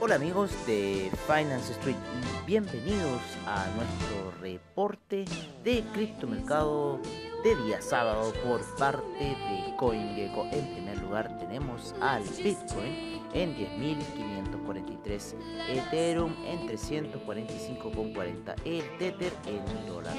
Hola amigos de Finance Street y bienvenidos a nuestro reporte de criptomercado de día sábado por parte de CoinGecko. En primer lugar tenemos al Bitcoin en 10.543, Ethereum en 345,40, el Tether en 1 dólar,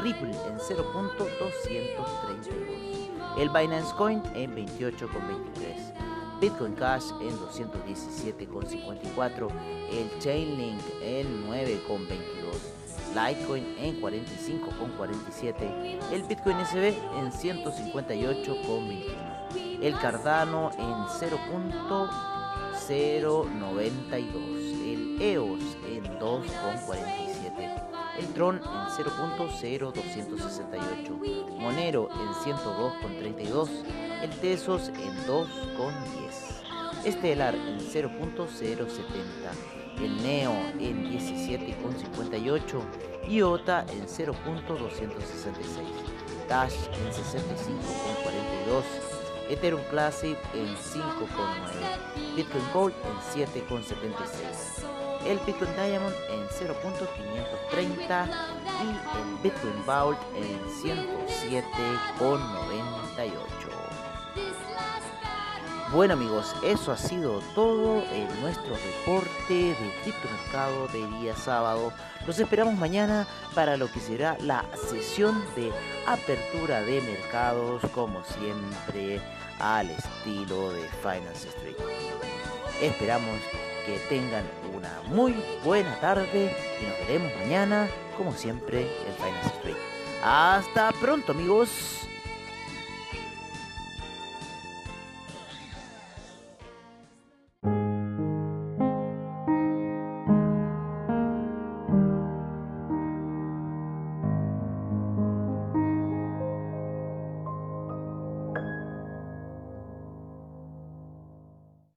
Ripple en 0.232, el Binance Coin en 28,23. Bitcoin Cash en 217,54, el Chainlink en 9,22, Litecoin en 45,47, el Bitcoin SB en 158,21, el Cardano en 0.092, el EOS en 2,47, el Tron en 0.0268, Monero en 102,32, el Tesos en 2,10, Estelar en 0.070, el Neo en 17,58, IOTA en 0.266, Dash en 65,42, Ethereum Classic en 5,9, Bitcoin Gold en 7,76 el Bitcoin Diamond en 0.530 y el Bitcoin Vault en 107,98. Bueno amigos, eso ha sido todo en nuestro reporte de criptomercado de día sábado. Los esperamos mañana para lo que será la sesión de apertura de mercados, como siempre, al estilo de Finance Street. Esperamos que tengan una muy buena tarde y nos veremos mañana, como siempre, en Finance Street. Hasta pronto amigos.